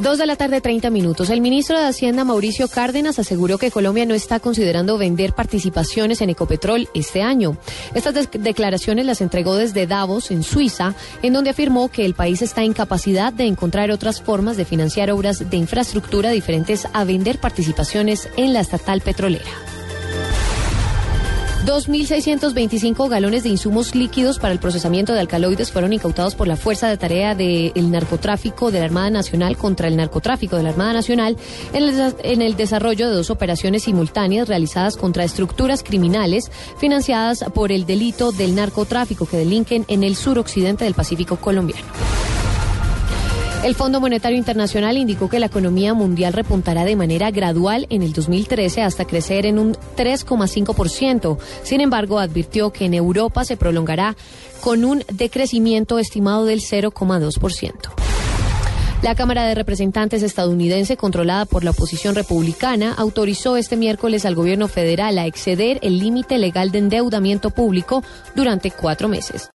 Dos de la tarde, 30 minutos. El ministro de Hacienda, Mauricio Cárdenas, aseguró que Colombia no está considerando vender participaciones en Ecopetrol este año. Estas de declaraciones las entregó desde Davos, en Suiza, en donde afirmó que el país está en capacidad de encontrar otras formas de financiar obras de infraestructura diferentes a vender participaciones en la estatal petrolera. 2.625 galones de insumos líquidos para el procesamiento de alcaloides fueron incautados por la Fuerza de Tarea del Narcotráfico de la Armada Nacional contra el narcotráfico de la Armada Nacional en el, en el desarrollo de dos operaciones simultáneas realizadas contra estructuras criminales financiadas por el delito del narcotráfico que delinquen en el suroccidente del Pacífico colombiano. El Fondo Monetario Internacional indicó que la economía mundial repuntará de manera gradual en el 2013 hasta crecer en un 3,5%. Sin embargo, advirtió que en Europa se prolongará con un decrecimiento estimado del 0,2%. La Cámara de Representantes estadounidense, controlada por la oposición republicana, autorizó este miércoles al gobierno federal a exceder el límite legal de endeudamiento público durante cuatro meses.